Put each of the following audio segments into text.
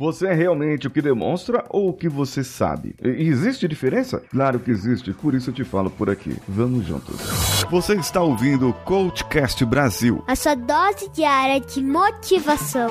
Você é realmente o que demonstra ou o que você sabe? E existe diferença? Claro que existe, por isso eu te falo por aqui. Vamos juntos. Você está ouvindo o Coachcast Brasil. A sua dose diária de motivação.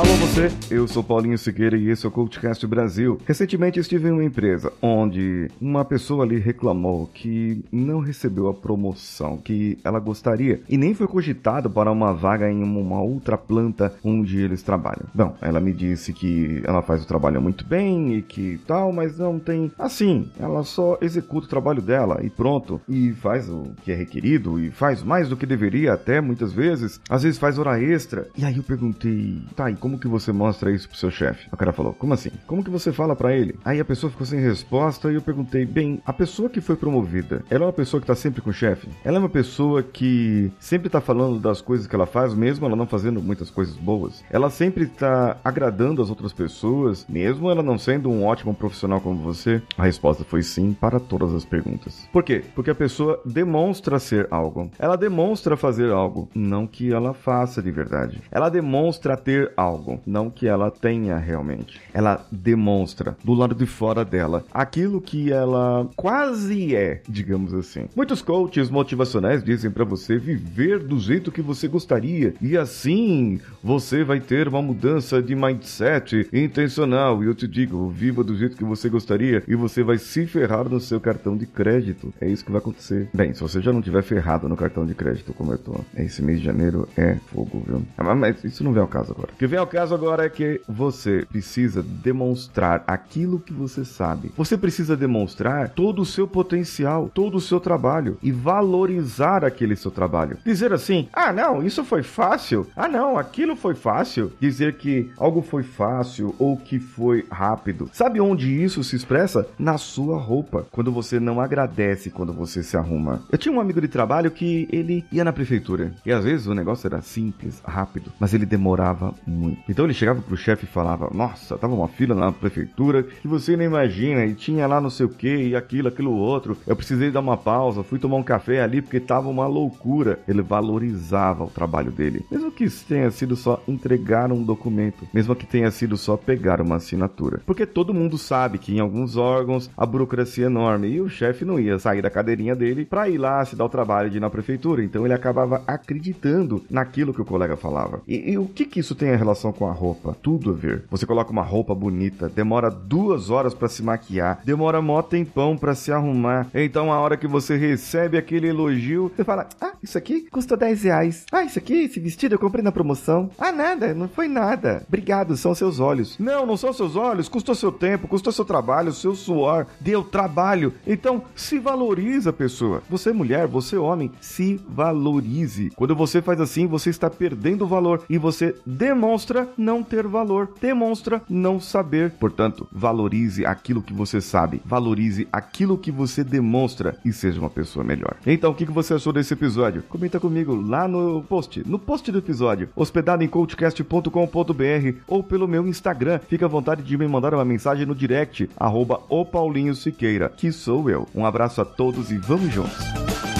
Alô você, eu sou Paulinho Siqueira e esse é o CoachCast Brasil. Recentemente estive em uma empresa onde uma pessoa ali reclamou que não recebeu a promoção que ela gostaria e nem foi cogitado para uma vaga em uma outra planta onde eles trabalham. Não, ela me disse que ela faz o trabalho muito bem e que tal, mas não tem... Assim, ela só executa o trabalho dela e pronto. E faz o que é requerido e faz mais do que deveria até muitas vezes. Às vezes faz hora extra. E aí eu perguntei, tá, e como que você mostra isso pro seu chefe? O cara falou, como assim? Como que você fala para ele? Aí a pessoa ficou sem resposta e eu perguntei, bem, a pessoa que foi promovida, ela é uma pessoa que tá sempre com o chefe? Ela é uma pessoa que sempre tá falando das coisas que ela faz, mesmo ela não fazendo muitas coisas boas? Ela sempre tá agradando as outras pessoas, mesmo ela não sendo um ótimo profissional como você? A resposta foi sim para todas as perguntas. Por quê? Porque a pessoa demonstra ser algo. Ela demonstra fazer algo, não que ela faça de verdade. Ela demonstra ter algo não que ela tenha realmente. Ela demonstra do lado de fora dela aquilo que ela quase é, digamos assim. Muitos coaches motivacionais dizem para você viver do jeito que você gostaria e assim você vai ter uma mudança de mindset intencional. E eu te digo, viva do jeito que você gostaria e você vai se ferrar no seu cartão de crédito. É isso que vai acontecer. Bem, se você já não tiver ferrado no cartão de crédito como eu tô, esse mês de janeiro é fogo, viu? Mas isso não vem ao caso agora. Que vem ao caso agora é que você precisa demonstrar aquilo que você sabe. Você precisa demonstrar todo o seu potencial, todo o seu trabalho e valorizar aquele seu trabalho. Dizer assim: "Ah, não, isso foi fácil. Ah, não, aquilo foi fácil". Dizer que algo foi fácil ou que foi rápido. Sabe onde isso se expressa? Na sua roupa. Quando você não agradece quando você se arruma. Eu tinha um amigo de trabalho que ele ia na prefeitura e às vezes o negócio era simples, rápido, mas ele demorava muito. Então ele chegava pro chefe e falava: Nossa, tava uma fila na prefeitura que você nem imagina, e tinha lá não sei o que, e aquilo, aquilo outro. Eu precisei dar uma pausa, fui tomar um café ali porque tava uma loucura. Ele valorizava o trabalho dele, mesmo que tenha sido só entregar um documento, mesmo que tenha sido só pegar uma assinatura. Porque todo mundo sabe que em alguns órgãos a burocracia é enorme e o chefe não ia sair da cadeirinha dele para ir lá se dar o trabalho de ir na prefeitura. Então ele acabava acreditando naquilo que o colega falava. E, e o que que isso tem a relação com a roupa, tudo a ver. Você coloca uma roupa bonita, demora duas horas para se maquiar, demora mó tempão para se arrumar. Então a hora que você recebe aquele elogio, você fala: Ah, isso aqui custa 10 reais. Ah, isso aqui, esse vestido eu comprei na promoção. Ah, nada, não foi nada. Obrigado, são seus olhos. Não, não são seus olhos, custou seu tempo, custou seu trabalho, seu suor, deu trabalho. Então, se valoriza, pessoa. Você mulher, você homem, se valorize. Quando você faz assim, você está perdendo valor e você demonstra não ter valor, demonstra não saber. Portanto, valorize aquilo que você sabe, valorize aquilo que você demonstra e seja uma pessoa melhor. Então, o que você achou desse episódio? Comenta comigo lá no post, no post do episódio, hospedado em coachcast.com.br ou pelo meu Instagram. Fique à vontade de me mandar uma mensagem no direct, arroba o Paulinho Siqueira, que sou eu. Um abraço a todos e vamos juntos!